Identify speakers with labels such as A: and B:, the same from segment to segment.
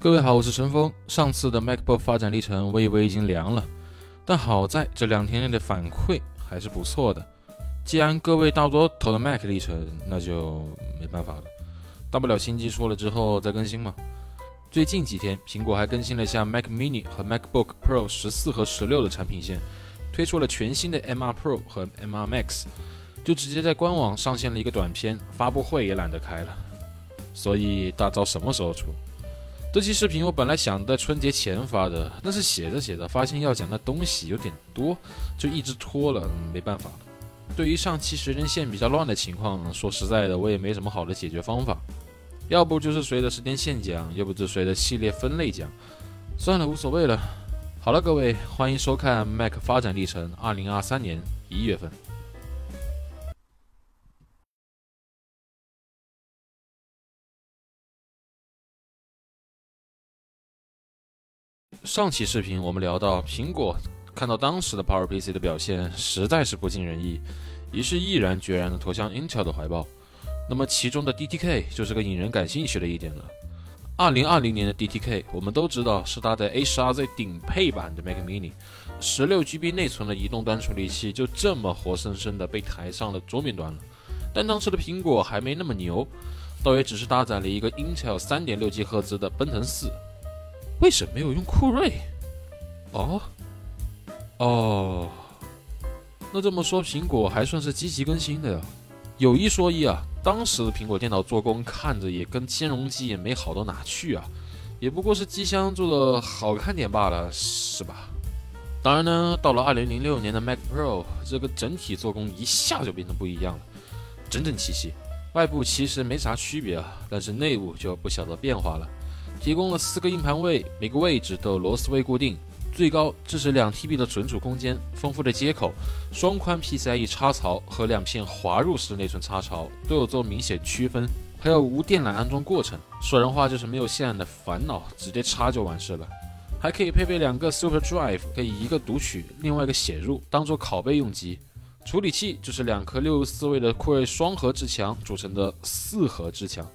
A: 各位好，我是陈峰。上次的 MacBook 发展历程我以为已经凉了，但好在这两天内的反馈还是不错的。既然各位大多投了 Mac 历程，那就没办法了，大不了新机出了之后再更新嘛。最近几天，苹果还更新了一下 Mac Mini 和 MacBook Pro 十四和十六的产品线，推出了全新的 M2 Pro 和 M2 Max，就直接在官网上线了一个短片，发布会也懒得开了。所以大招什么时候出？这期视频我本来想在春节前发的，但是写着写着发现要讲的东西有点多，就一直拖了。没办法，对于上期时间线比较乱的情况，说实在的，我也没什么好的解决方法。要不就是随着时间线讲，要不就随着系列分类讲。算了，无所谓了。好了，各位，欢迎收看 Mac 发展历程，二零二三年一月份。上期视频我们聊到，苹果看到当时的 PowerPC 的表现实在是不尽人意，于是毅然决然地投向 Intel 的怀抱。那么其中的 DTK 就是个引人感兴趣的一点了。二零二零年的 DTK 我们都知道是搭载 A12Z 顶配版的 Mac Mini，十六 GB 内存的移动端处理器就这么活生生的被抬上了桌面端了。但当时的苹果还没那么牛，倒也只是搭载了一个 Intel 三点六 G 赫兹的奔腾四。为什么没有用酷睿？哦，哦，那这么说，苹果还算是积极更新的呀。有一说一啊，当时的苹果电脑做工看着也跟兼容机也没好到哪去啊，也不过是机箱做的好看点罢了，是吧？当然呢，到了二零零六年的 Mac Pro，这个整体做工一下就变得不一样了，整整齐齐。外部其实没啥区别啊，但是内部就不晓得变化了。提供了四个硬盘位，每个位置都有螺丝位固定，最高支持两 TB 的存储空间，丰富的接口，双宽 PCIe 插槽和两片滑入式内存插槽都有做明显区分，还有无电缆安装过程，说人话就是没有线缆的烦恼，直接插就完事了。还可以配备两个 Super Drive，可以一个读取，另外一个写入，当做拷贝用机。处理器就是两颗六十四位的酷睿双核至强组成的四核至强。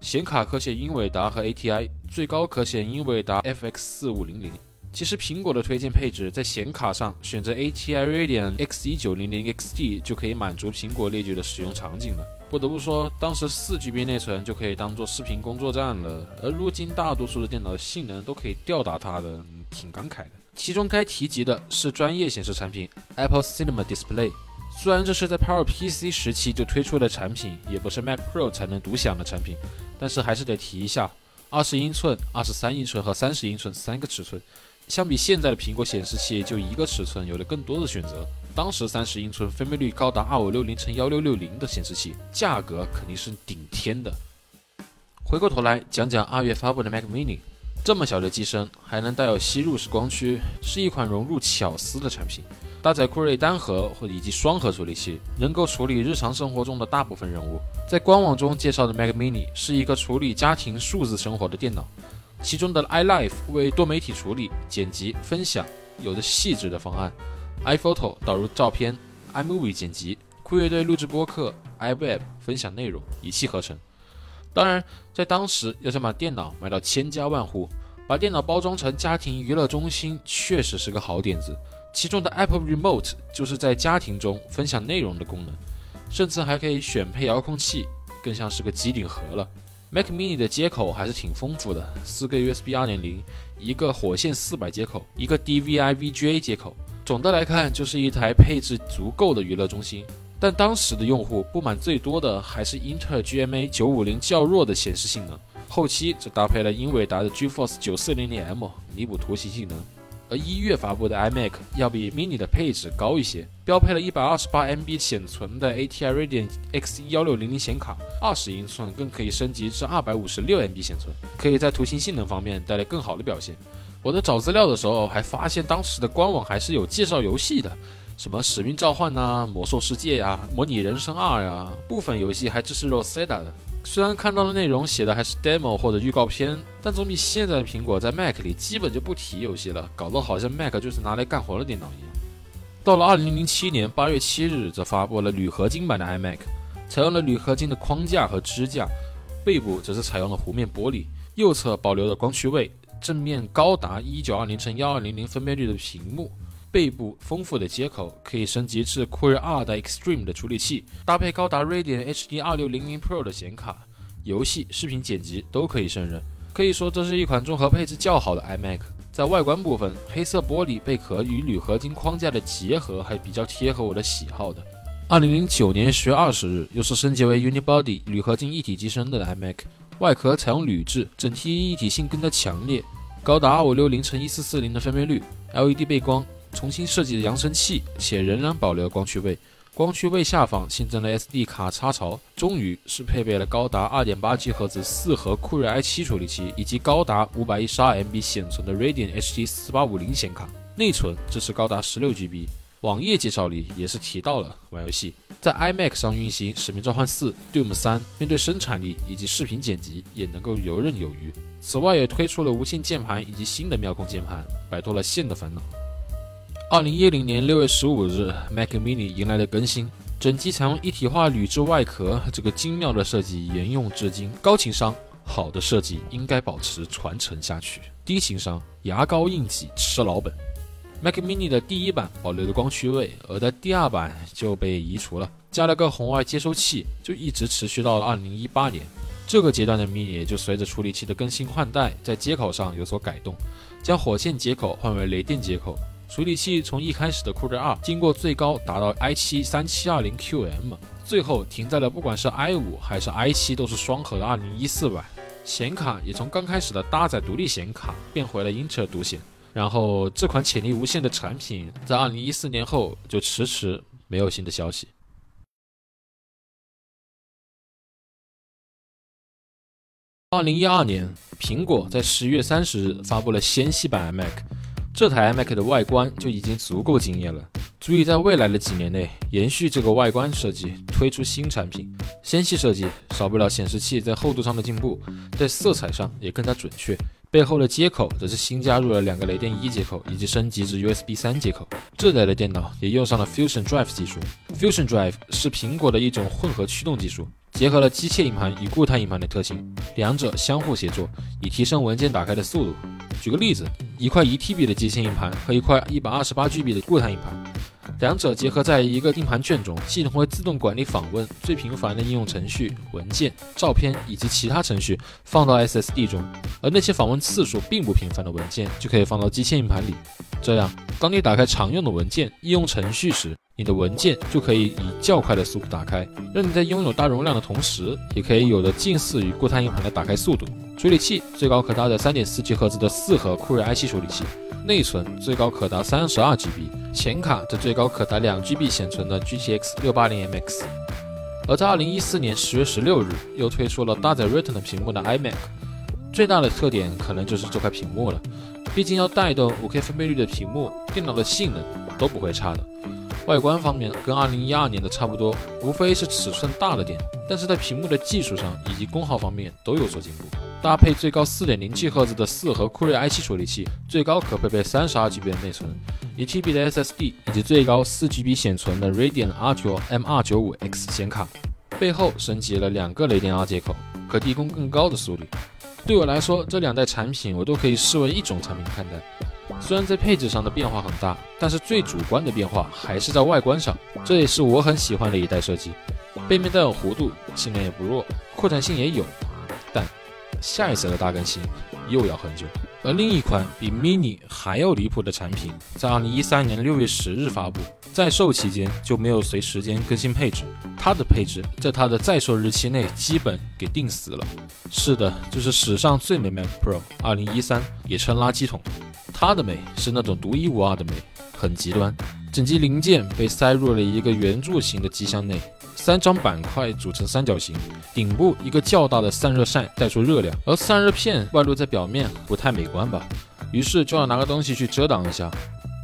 A: 显卡可选英伟达和 ATI，最高可选英伟达 FX 四五零零。其实苹果的推荐配置在显卡上选择 ATI Radeon X 一九零零 XT 就可以满足苹果列举的使用场景了。不得不说，当时四 GB 内存就可以当做视频工作站了，而如今大多数的电脑性能都可以吊打它的，挺感慨的。其中该提及的是专业显示产品 Apple Cinema Display。虽然这是在 PowerPC 时期就推出的产品，也不是 Mac Pro 才能独享的产品，但是还是得提一下：二十英寸、二十三英寸和三十英寸三个尺寸，相比现在的苹果显示器就一个尺寸，有了更多的选择。当时三十英寸分辨率高达二五六零乘幺六六零的显示器，价格肯定是顶天的。回过头来讲讲二月发布的 Mac Mini，这么小的机身还能带有吸入式光驱，是一款融入巧思的产品。搭载酷睿单核或以及双核处理器，能够处理日常生活中的大部分任务。在官网中介绍的 Mac Mini 是一个处理家庭数字生活的电脑，其中的 iLife 为多媒体处理、剪辑、分享有着细致的方案，iPhoto 导入照片，iMovie 剪辑，酷乐队录制播客，iWeb 分享内容，一气呵成。当然，在当时要想把电脑卖到千家万户，把电脑包装成家庭娱乐中心，确实是个好点子。其中的 Apple Remote 就是在家庭中分享内容的功能，甚至还可以选配遥控器，更像是个机顶盒了。Mac Mini 的接口还是挺丰富的，四个 USB 2.0，一个火线400接口，一个 DVI VGA 接口。总的来看，就是一台配置足够的娱乐中心。但当时的用户不满最多的还是英特尔 GMA 950较弱的显示性能，后期则搭配了英伟达的 GeForce 940M 弥补图形性能。而一月发布的 iMac 要比 Mini 的配置高一些，标配了一百二十八 MB 显存的 ATI Radeon X 幺六零零显卡，二十英寸更可以升级至二百五十六 MB 显存，可以在图形性能方面带来更好的表现。我在找资料的时候还发现，当时的官网还是有介绍游戏的，什么使命召唤呐、魔兽世界呀、模拟人生二呀，部分游戏还支持 Rosetta 的。虽然看到的内容写的还是 demo 或者预告片，但总比现在的苹果在 Mac 里基本就不提游戏了，搞得好像 Mac 就是拿来干活的电脑一样。到了2007年8月7日，则发布了铝合金版的 iMac，采用了铝合金的框架和支架，背部则是采用了弧面玻璃，右侧保留了光驱位，正面高达一九二零乘幺二零零分辨率的屏幕，背部丰富的接口可以升级至酷睿二代 Extreme 的处理器，搭配高达 Radeon HD 二六零零 Pro 的显卡，游戏、视频剪辑都可以胜任。可以说，这是一款综合配置较好的 iMac。在外观部分，黑色玻璃贝壳与铝合金框架的结合还比较贴合我的喜好的。二零零九年十月二十日，又是升级为 Unibody 铝合金一体机身的 iMac，外壳采用铝制，整体一体性更加强烈，高达二五六零乘一四四零的分辨率，LED 背光，重新设计的扬声器，且仍然保留了光驱位。光驱位下方新增了 SD 卡插槽，终于是配备了高达 2.8G 赫兹四核酷睿 i7 处理器，以及高达 512MB 显存的 Radeon HD 4850显卡。内存支持高达 16GB。网页介绍里也是提到了玩游戏在 iMac 上运行《使命召唤4》Doom 3，面对生产力以及视频剪辑也能够游刃有余。此外，也推出了无线键盘以及新的妙控键盘，摆脱了线的烦恼。二零一零年六月十五日，Mac Mini 迎来了更新，整机采用一体化铝制外壳，这个精妙的设计沿用至今，高情商，好的设计应该保持传承下去。低情商，牙膏硬挤吃老本。Mac Mini 的第一版保留了光驱位，而在第二版就被移除了，加了个红外接收器，就一直持续到了二零一八年。这个阶段的 Mini 就随着处理器的更新换代，在接口上有所改动，将火线接口换为雷电接口。处理器从一开始的酷睿二，经过最高达到 i7 三七二零 QM，最后停在了不管是 i 五还是 i 七都是双核的二零一四版。显卡也从刚开始的搭载独立显卡变回了英特尔独显。然后这款潜力无限的产品，在二零一四年后就迟迟没有新的消息。二零一二年，苹果在十月三十日发布了纤细版 Mac。这台 iMac 的外观就已经足够惊艳了，足以在未来的几年内延续这个外观设计，推出新产品。纤细设计少不了显示器在厚度上的进步，在色彩上也更加准确。背后的接口则是新加入了两个雷电一接口，以及升级至 USB 三接口。这代的电脑也用上了 Fusion Drive 技术。Fusion Drive 是苹果的一种混合驱动技术，结合了机械硬盘与固态硬盘的特性，两者相互协作，以提升文件打开的速度。举个例子，一块一 TB 的机械硬盘和一块一百二十八 GB 的固态硬盘，两者结合在一个硬盘卷中，系统会自动管理访问最频繁的应用程序、文件、照片以及其他程序放到 SSD 中，而那些访问次数并不频繁的文件就可以放到机械硬盘里。这样，当你打开常用的文件、应用程序时，你的文件就可以以较快的速度打开，让你在拥有大容量的同时，也可以有着近似于固态硬盘的打开速度。处理器最高可搭载 3.4G 赫兹的四核酷睿 i7 处理器，内存最高可达 32GB，显卡则最高可达 2GB 显存的 GTX 680MX。而在2014年10月16日，又推出了搭载 Retina 屏幕的 iMac，最大的特点可能就是这块屏幕了，毕竟要带动 5K 分辨率的屏幕，电脑的性能都不会差的。外观方面跟2012年的差不多，无非是尺寸大了点，但是在屏幕的技术上以及功耗方面都有所进步。搭配最高 4.0G 赫兹的四核酷睿 i7 处理器，最高可配备 32GB 的内存，1TB 的 SSD，以及最高 4GB 显存的 Radeon R9 M295X 显卡。背后升级了两个雷电 R 接口，可提供更高的速率。对我来说，这两代产品我都可以视为一种产品看待。虽然在配置上的变化很大，但是最主观的变化还是在外观上，这也是我很喜欢的一代设计。背面带有弧度，性能也不弱，扩展性也有，但。下一次的大更新又要很久，而另一款比 Mini 还要离谱的产品，在二零一三年六月十日发布，在售期间就没有随时间更新配置，它的配置在它的在售日期内基本给定死了。是的，就是史上最美 Mac Pro 二零一三，也称垃圾桶。它的美是那种独一无二的美，很极端。整机零件被塞入了一个圆柱形的机箱内。三张板块组成三角形，顶部一个较大的散热扇带出热量，而散热片外露在表面不太美观吧？于是就要拿个东西去遮挡一下。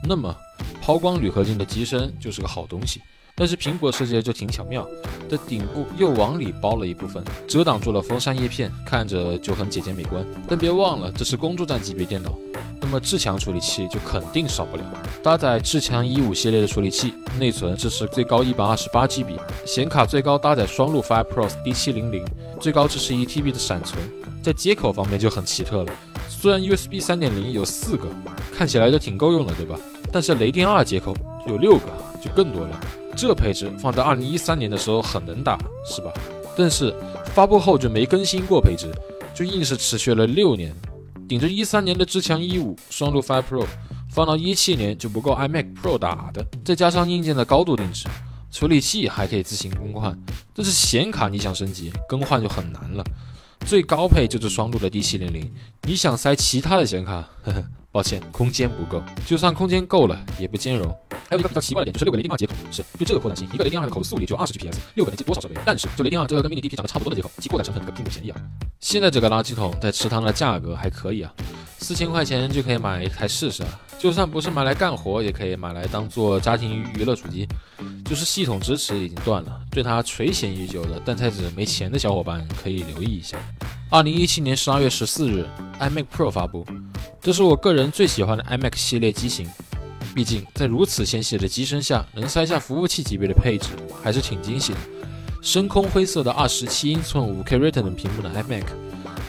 A: 那么抛光铝合金的机身就是个好东西。但是苹果设计的就挺巧妙，的顶部又往里包了一部分，遮挡住了风扇叶片，看着就很简洁美观。但别忘了，这是工作站级别电脑，那么至强处理器就肯定少不了。搭载至强一五系列的处理器，内存支持最高一百二十八 GB，显卡最高搭载双路 FirePro D700，最高支持一 TB 的闪存。在接口方面就很奇特了。虽然 USB 3.0有四个，看起来都挺够用的，对吧？但是雷电二接口有六个，就更多了。这配置放在2013年的时候很能打，是吧？但是发布后就没更新过配置，就硬是持续了六年。顶着13年的至强1.5双路 Five Pro，放到17年就不够 iMac Pro 打的。再加上硬件的高度定制，处理器还可以自行更换，但是显卡你想升级更换就很难了。最高配就是双路的 D700，你想塞其他的显卡，呵呵，抱歉，空间不够。就算空间够了，也不兼容。还有一个比较奇怪的点，就是六个雷电二接口，是就这个扩展性，一个雷电二的口速也就二十 G P S，六个能接多少设备？但是就雷电二这个跟 Mini DP 长得差不多的接口，其扩展成本可并不便宜啊。现在这个垃圾桶在池塘的价格还可以啊，四千块钱就可以买一台试试啊。就算不是买来干活，也可以买来当做家庭娱乐主机。就是系统支持已经断了，对它垂涎已久的但太子没钱的小伙伴可以留意一下。二零一七年十二月十四日，iMac Pro 发布，这是我个人最喜欢的 iMac 系列机型。毕竟在如此纤细的机身下，能塞下服务器级别的配置，还是挺惊喜的。深空灰色的二十七英寸五 K Retina 屏幕的 iMac，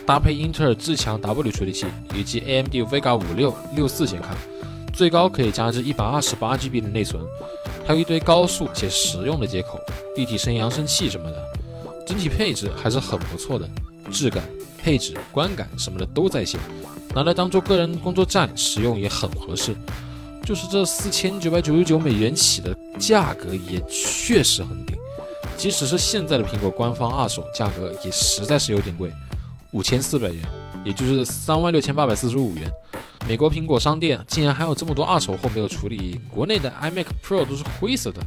A: 搭配英特尔至强 W 处理器以及 AMD Vega 五六六四显卡，最高可以加至一百二十八 GB 的内存。还有一堆高速且实用的接口，立体声扬声器什么的，整体配置还是很不错的，质感、配置、观感什么的都在线，拿来当做个人工作站使用也很合适。就是这四千九百九十九美元起的价格也确实很顶，即使是现在的苹果官方二手价格也实在是有点贵，五千四百元，也就是三万六千八百四十五元。美国苹果商店竟然还有这么多二手货没有处理，国内的 iMac Pro 都是灰色的，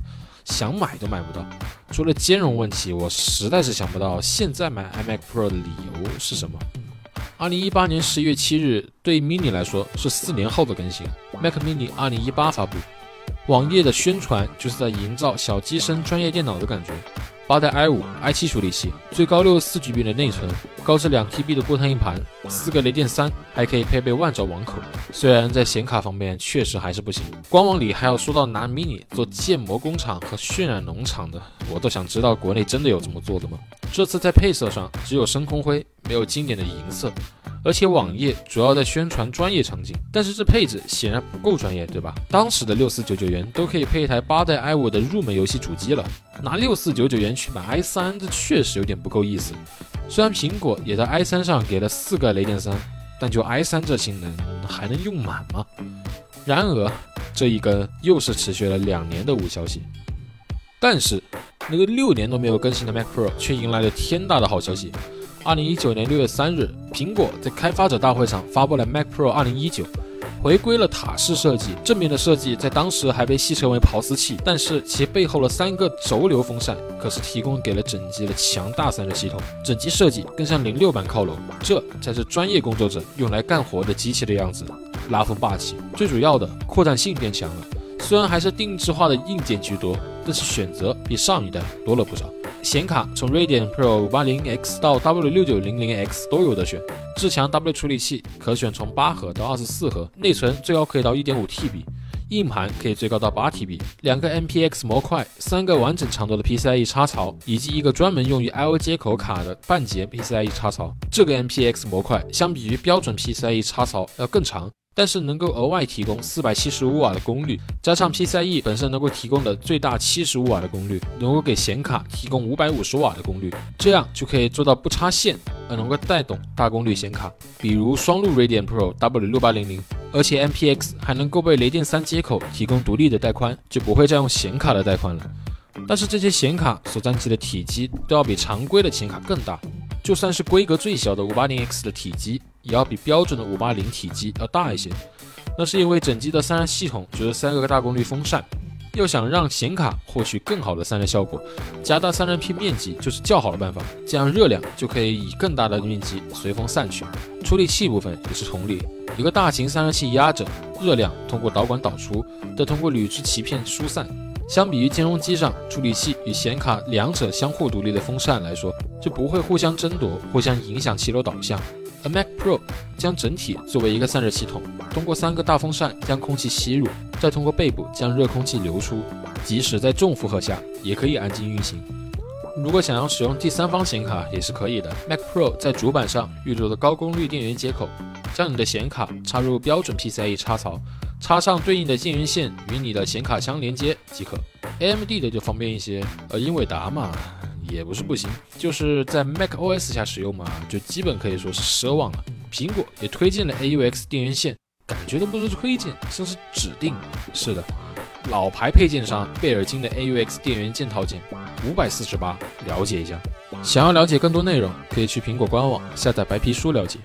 A: 想买都买不到。除了兼容问题，我实在是想不到现在买 iMac Pro 的理由是什么。二零一八年十一月七日，对 Mini 来说是四年后的更新，Mac Mini 二零一八发布。网页的宣传就是在营造小机身专业电脑的感觉。八代 i5、i7 处理器，最高六十四 GB 的内存，高至两 TB 的固态硬盘，四个雷电三，还可以配备万兆网口。虽然在显卡方面确实还是不行，官网里还要说到拿 mini 做建模工厂和渲染农场的，我都想知道国内真的有这么做的吗？这次在配色上只有深空灰，没有经典的银色。而且网页主要在宣传专业场景，但是这配置显然不够专业，对吧？当时的六四九九元都可以配一台八代 i 五的入门游戏主机了，拿六四九九元去买 i 三，这确实有点不够意思。虽然苹果也在 i 三上给了四个雷电三，但就 i 三这性能还能用满吗？然而这一根又是持续了两年的无消息。但是那个六年都没有更新的 Mac Pro 却迎来了天大的好消息。二零一九年六月三日，苹果在开发者大会上发布了 Mac Pro 二零一九，回归了塔式设计，正面的设计在当时还被戏称为刨丝器，但是其背后的三个轴流风扇可是提供给了整机的强大散热系统，整机设计更向零六版靠拢，这才是专业工作者用来干活的机器的样子，拉风霸气。最主要的，扩展性变强了，虽然还是定制化的硬件居多，但是选择比上一代多了不少。显卡从 Radeon Pro 580X 到 W6900X 都有的选，至强 W 处理器可选从八核到二十四核，内存最高可以到一点五 TB，硬盘可以最高到八 TB，两个 MPX 模块，三个完整长度的 PCIe 插槽，以及一个专门用于 I/O 接口卡的半截 PCIe 插槽。这个 MPX 模块相比于标准 PCIe 插槽要更长。但是能够额外提供四百七十五瓦的功率，加上 PCIe 本身能够提供的最大七十五瓦的功率，能够给显卡提供五百五十瓦的功率，这样就可以做到不插线而能够带动大功率显卡，比如双路 Radeon Pro W 六八零零，而且 MPX 还能够被雷电三接口提供独立的带宽，就不会再用显卡的带宽了。但是这些显卡所占据的体积都要比常规的显卡更大。就算是规格最小的五八零 X 的体积，也要比标准的五八零体积要大一些。那是因为整机的散热系统就是三个大功率风扇，要想让显卡获取更好的散热效果，加大散热片面积就是较好的办法。这样热量就可以以更大的面积随风散去。处理器部分也是同理，一个大型散热器压着，热量通过导管导出，再通过铝制鳍片疏散。相比于兼容机上处理器与显卡两者相互独立的风扇来说，就不会互相争夺、互相影响气流导向。而 Mac Pro 将整体作为一个散热系统，通过三个大风扇将空气吸入，再通过背部将热空气流出，即使在重负荷下也可以安静运行。如果想要使用第三方显卡也是可以的。Mac Pro 在主板上预留了高功率电源接口，将你的显卡插入标准 PCIe 插槽，插上对应的电源线与你的显卡相连接即可。AMD 的就方便一些，呃，英伟达嘛也不是不行，就是在 Mac OS 下使用嘛，就基本可以说是奢望了。苹果也推荐了 AUX 电源线，感觉都不是推荐，像是指定。是的。老牌配件商贝尔金的 AUX 电源键套件，五百四十八，了解一下。想要了解更多内容，可以去苹果官网下载白皮书了解。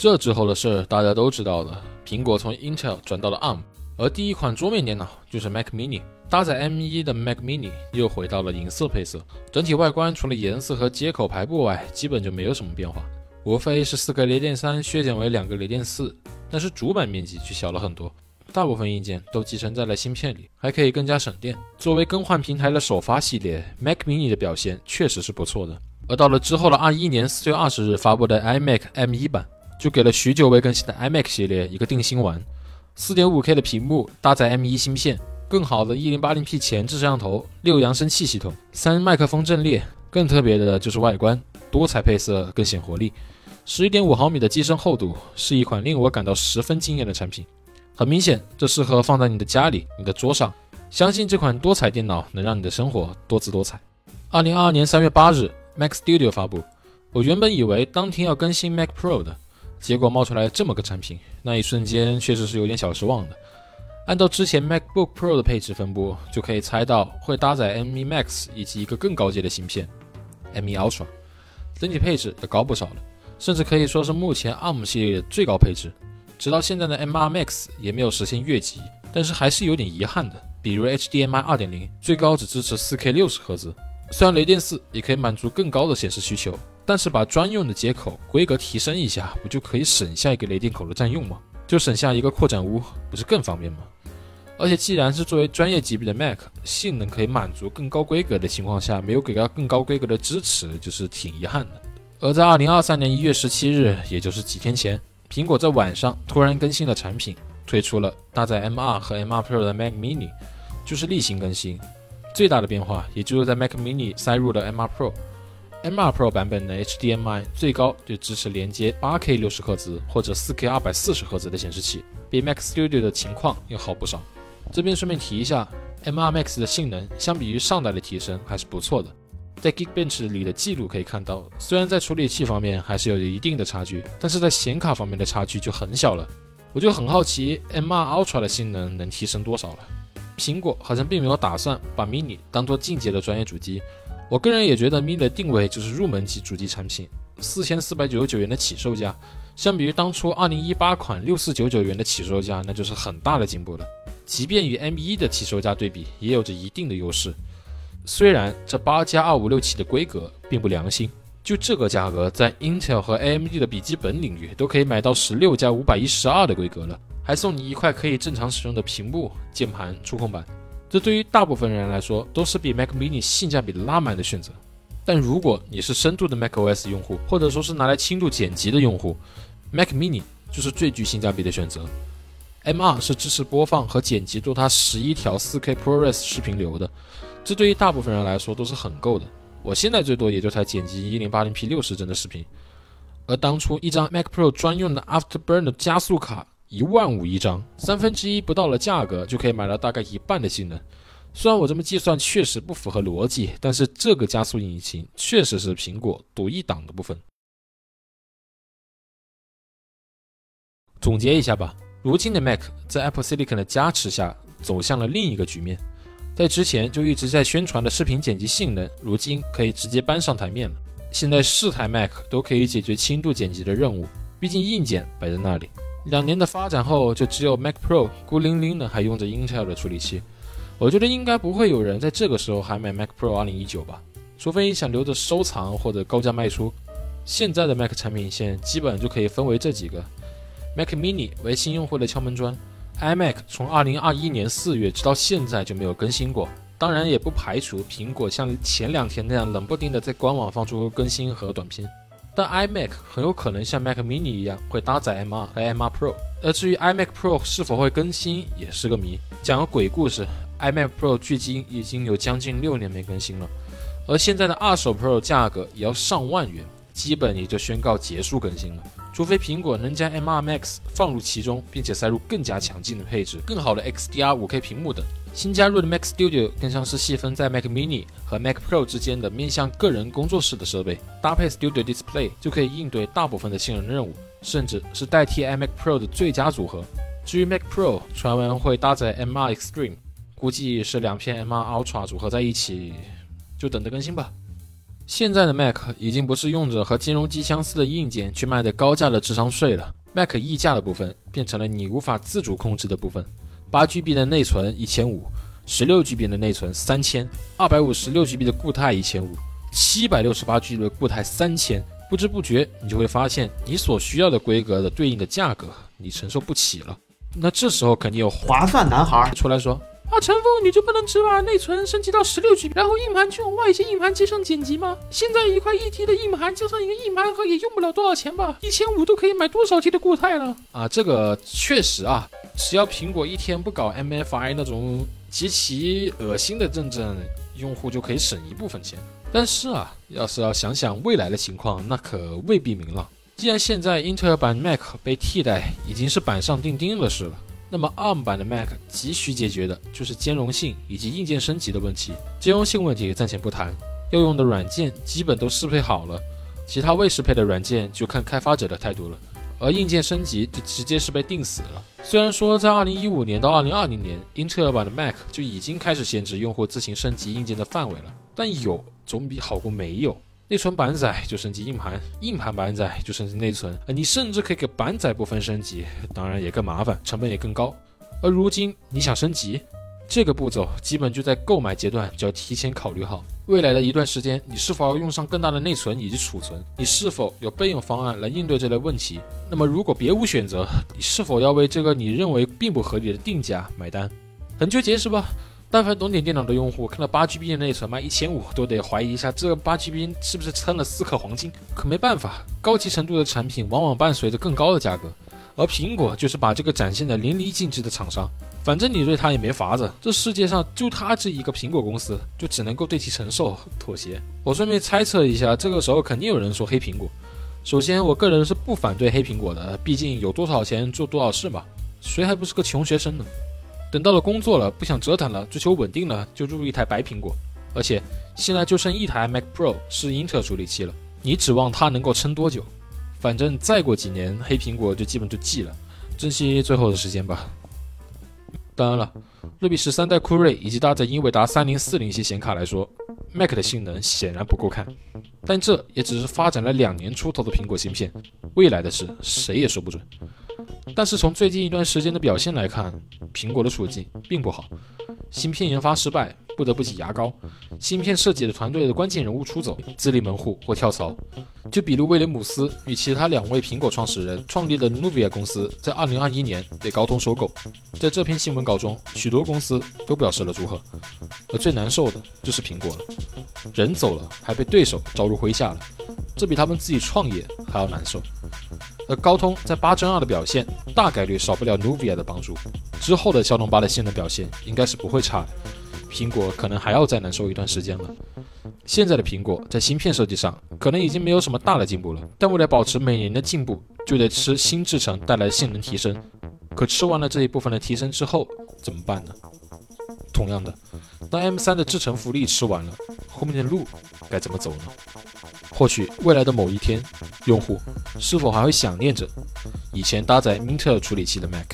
A: 这之后的事大家都知道了，苹果从 Intel 转到了 ARM，而第一款桌面电脑就是 Mac Mini，搭载 M1 的 Mac Mini 又回到了银色配色，整体外观除了颜色和接口排布外，基本就没有什么变化。无非是四个雷电三削减为两个雷电四，但是主板面积却小了很多。大部分硬件都集成在了芯片里，还可以更加省电。作为更换平台的首发系列，Mac Mini 的表现确实是不错的。而到了之后的二一年四月二十日发布的 iMac M1 版，就给了许久未更新的 iMac 系列一个定心丸。四点五 K 的屏幕搭载 M1 芯片，更好的一零八零 P 前置摄像头，六扬声器系统，三麦克风阵列。更特别的就是外观。多彩配色更显活力，十一点五毫米的机身厚度是一款令我感到十分惊艳的产品。很明显，这适合放在你的家里、你的桌上。相信这款多彩电脑能让你的生活多姿多彩。二零二二年三月八日，Mac Studio 发布。我原本以为当天要更新 Mac Pro 的，结果冒出来这么个产品，那一瞬间确实是有点小失望的。按照之前 MacBook Pro 的配置分布，就可以猜到会搭载 M1 Max 以及一个更高阶的芯片 M1 Ultra。整体配置也高不少了，甚至可以说是目前 ARM 系列的最高配置。直到现在的 M2 Max 也没有实现越级，但是还是有点遗憾的。比如 HDMI 2.0最高只支持 4K 60赫兹，虽然雷电四也可以满足更高的显示需求，但是把专用的接口规格提升一下，不就可以省下一个雷电口的占用吗？就省下一个扩展坞，不是更方便吗？而且既然是作为专业级别的 Mac，性能可以满足更高规格的情况下，没有给到更高规格的支持，就是挺遗憾的。而在二零二三年一月十七日，也就是几天前，苹果在晚上突然更新了产品，推出了搭载 M2 和 M2 Pro 的 Mac Mini，就是例行更新。最大的变化也就是在 Mac Mini 塞入了 M2 Pro。M2 Pro 版本的 HDMI 最高就支持连接 8K 60赫兹或者 4K 240赫兹的显示器，比 Mac Studio 的情况要好不少。这边顺便提一下，M2 Max 的性能相比于上代的提升还是不错的。在 Geekbench 里的记录可以看到，虽然在处理器方面还是有一定的差距，但是在显卡方面的差距就很小了。我就很好奇，M2 Ultra 的性能能提升多少了？苹果好像并没有打算把 Mini 当做进阶的专业主机。我个人也觉得 Mini 的定位就是入门级主机产品，四千四百九十九元的起售价，相比于当初二零一八款六四九九元的起售价，那就是很大的进步了。即便与 M1 的起售价对比，也有着一定的优势。虽然这八加二五六七的规格并不良心，就这个价格，在 Intel 和 AMD 的笔记本领域都可以买到十六加五百一十二的规格了，还送你一块可以正常使用的屏幕、键盘、触控板。这对于大部分人来说，都是比 Mac Mini 性价比拉满的选择。但如果你是深度的 macOS 用户，或者说是拿来轻度剪辑的用户，Mac Mini 就是最具性价比的选择。M2 是支持播放和剪辑多达十一条 4K ProRes 视频流的，这对于大部分人来说都是很够的。我现在最多也就才剪辑 1080P 六十帧的视频，而当初一张 Mac Pro 专用的 Afterburner 加速卡一万五一张，三分之一不到的价格就可以买到大概一半的性能。虽然我这么计算确实不符合逻辑，但是这个加速引擎确实是苹果独一档的部分。总结一下吧。如今的 Mac 在 Apple Silicon 的加持下，走向了另一个局面。在之前就一直在宣传的视频剪辑性能，如今可以直接搬上台面了。现在四台 Mac 都可以解决轻度剪辑的任务，毕竟硬件摆在那里。两年的发展后，就只有 Mac Pro 孤零零的还用着 Intel 的处理器。我觉得应该不会有人在这个时候还买 Mac Pro 2019吧，除非想留着收藏或者高价卖出。现在的 Mac 产品线基本就可以分为这几个。Mac Mini 为新用户的敲门砖，iMac 从2021年4月直到现在就没有更新过。当然，也不排除苹果像前两天那样冷不丁的在官网放出更新和短片。但 iMac 很有可能像 Mac Mini 一样会搭载 M2 和 M2 Pro。而至于 iMac Pro 是否会更新，也是个谜。讲个鬼故事 iMac Pro 距今已经有将近六年没更新了，而现在的二手 Pro 价格也要上万元，基本也就宣告结束更新了。除非苹果能将 M2 Max 放入其中，并且塞入更加强劲的配置、更好的 XDR 5K 屏幕等。新加入的 Mac Studio 更像是细分在 Mac Mini 和 Mac Pro 之间的面向个人工作室的设备，搭配 Studio Display 就可以应对大部分的性能任务，甚至是代替 iMac Pro 的最佳组合。至于 Mac Pro，传闻会搭载 M2 Extreme，估计是两片 M2 Ultra 组合在一起，就等着更新吧。现在的 Mac 已经不是用着和金融机相似的硬件去卖的高价的智商税了，Mac 溢价的部分变成了你无法自主控制的部分。八 GB 的内存一千五，十六 GB 的内存三千，二百五十六 GB 的固态一千五，七百六十八 GB 的固态三千，不知不觉你就会发现，你所需要的规格的对应的价格，你承受不起了。那这时候肯定有
B: 划算男孩
A: 出来说。啊，陈峰，你就不能只把内存升级到十六 G，然后硬盘去往外接硬盘机上剪辑吗？现在一块一 T 的硬盘加上一个硬盘盒也用不了多少钱吧？一千五都可以买多少 T 的固态了？啊，这个确实啊，只要苹果一天不搞 MFI 那种极其恶心的认证，用户就可以省一部分钱。但是啊，要是要想想未来的情况，那可未必明朗。既然现在英特尔版 Mac 被替代已经是板上钉钉的事了。那么 ARM 版的 Mac 急需解决的就是兼容性以及硬件升级的问题。兼容性问题暂且不谈，要用的软件基本都适配好了，其他未适配的软件就看开发者的态度了。而硬件升级就直接是被定死了。虽然说在2015年到2020年，英特尔版的 Mac 就已经开始限制用户自行升级硬件的范围了，但有总比好过没有。内存板载就升级硬盘，硬盘板载就升级内存，你甚至可以给板载部分升级，当然也更麻烦，成本也更高。而如今你想升级，这个步骤基本就在购买阶段就要提前考虑好，未来的一段时间你是否要用上更大的内存以及储存，你是否有备用方案来应对这类问题？那么如果别无选择，你是否要为这个你认为并不合理的定价买单？很纠结是吧？但凡懂点电脑的用户，看到八 GB 的内存卖一千五，都得怀疑一下这八 GB 是不是掺了四克黄金。可没办法，高级程度的产品往往伴随着更高的价格，而苹果就是把这个展现的淋漓尽致的厂商。反正你对他也没法子，这世界上就他这一个苹果公司，就只能够对其承受妥协。我顺便猜测一下，这个时候肯定有人说黑苹果。首先，我个人是不反对黑苹果的，毕竟有多少钱做多少事嘛，谁还不是个穷学生呢？等到了工作了，不想折腾了，追求稳定了，就入一台白苹果。而且现在就剩一台 Mac Pro 是英特尔处理器了，你指望它能够撑多久？反正再过几年，黑苹果就基本就记了，珍惜最后的时间吧。当然了，对比十三代酷睿以及搭载英伟达三零四零系显卡来说，Mac 的性能显然不够看。但这也只是发展了两年出头的苹果芯片，未来的事谁也说不准。但是从最近一段时间的表现来看，苹果的处境并不好，芯片研发失败，不得不挤牙膏；芯片设计的团队的关键人物出走，自立门户或跳槽。就比如威廉姆斯与其他两位苹果创始人创立的 Nuvia 公司，在2021年被高通收购。在这篇新闻稿中，许多公司都表示了祝贺，而最难受的就是苹果了，人走了，还被对手招入麾下了，这比他们自己创业还要难受。而高通在八针二的表现，大概率少不了 Nuvia 的帮助。之后的骁龙八的性能表现应该是不会差的，苹果可能还要再难受一段时间了。现在的苹果在芯片设计上可能已经没有什么大的进步了，但为了保持每年的进步，就得吃新制程带来性能提升。可吃完了这一部分的提升之后怎么办呢？同样的，当 M3 的制程福利吃完了，后面的路该怎么走呢？或许未来的某一天，用户是否还会想念着以前搭载英特尔处理器的 Mac？